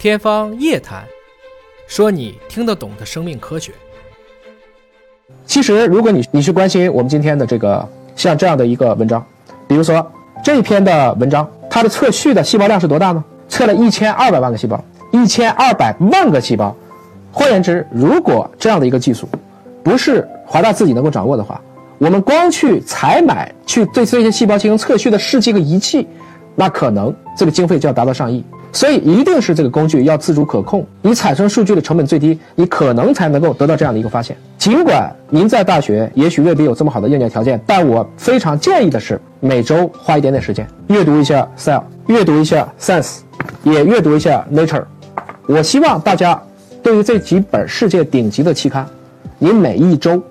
天方夜谭，说你听得懂的生命科学。其实，如果你你去关心我们今天的这个像这样的一个文章，比如说这篇的文章，它的测序的细胞量是多大呢？测了一千二百万个细胞，一千二百万个细胞。换言之，如果这样的一个技术不是华大自己能够掌握的话，我们光去采买去对这些细胞进行测序的试剂和仪器，那可能这个经费就要达到上亿。所以一定是这个工具要自主可控，你产生数据的成本最低，你可能才能够得到这样的一个发现。尽管您在大学也许未必有这么好的硬件条件，但我非常建议的是每周花一点点时间阅读一下《Cell》，阅读一下《Science》，也阅读一下《Nature》。我希望大家对于这几本世界顶级的期刊，您每一周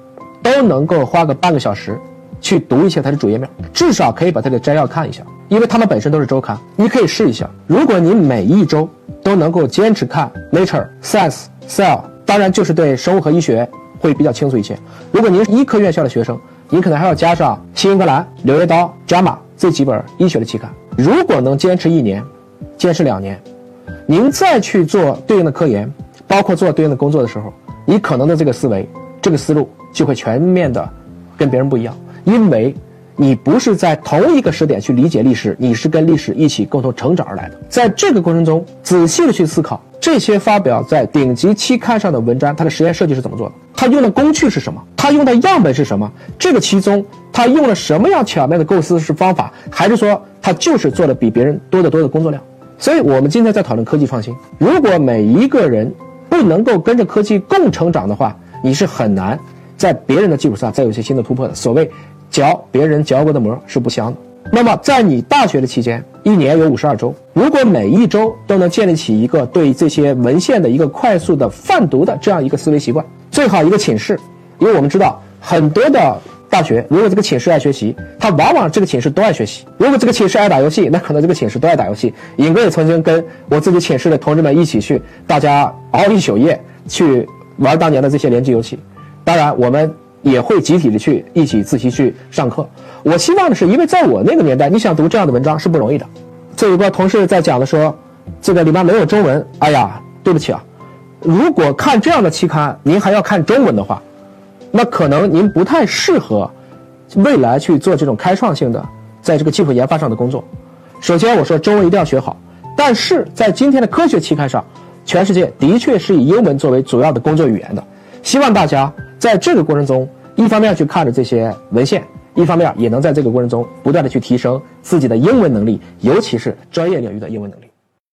都能够花个半个小时去读一下它的主页面，至少可以把它的摘要看一下。因为它们本身都是周刊，你可以试一下。如果你每一周都能够坚持看《Nature》、《Science》、《Cell》，当然就是对生物和医学会比较清楚一些。如果您是医科院校的学生，您可能还要加上《新英格兰》、《柳叶刀》、《JAMA》这几本医学的期刊。如果能坚持一年，坚持两年，您再去做对应的科研，包括做对应的工作的时候，你可能的这个思维、这个思路就会全面的跟别人不一样，因为。你不是在同一个时点去理解历史，你是跟历史一起共同成长而来的。在这个过程中，仔细的去思考这些发表在顶级期刊上的文章，它的实验设计是怎么做的？它用的工具是什么？它用的样本是什么？这个其中它用了什么样巧妙的构思是方法，还是说它就是做了比别人多得多的工作量？所以，我们今天在讨论科技创新。如果每一个人不能够跟着科技共成长的话，你是很难在别人的基础上再有一些新的突破的。所谓。嚼别人嚼过的馍是不香的。那么，在你大学的期间，一年有五十二周，如果每一周都能建立起一个对这些文献的一个快速的泛读的这样一个思维习惯，最好一个寝室，因为我们知道很多的大学，如果这个寝室爱学习，他往往这个寝室都爱学习；如果这个寝室爱打游戏，那可能这个寝室都爱打游戏。尹哥也曾经跟我自己寝室的同志们一起去，大家熬一宿夜去玩当年的这些联机游戏。当然，我们。也会集体的去一起自习去上课。我希望的是，因为在我那个年代，你想读这样的文章是不容易的。这有个同事在讲的说，这个里面没有中文。哎呀，对不起啊，如果看这样的期刊，您还要看中文的话，那可能您不太适合未来去做这种开创性的在这个技术研发上的工作。首先，我说中文一定要学好，但是在今天的科学期刊上，全世界的确是以英文作为主要的工作语言的。希望大家。在这个过程中，一方面去看着这些文献，一方面也能在这个过程中不断的去提升自己的英文能力，尤其是专业领域的英文能力。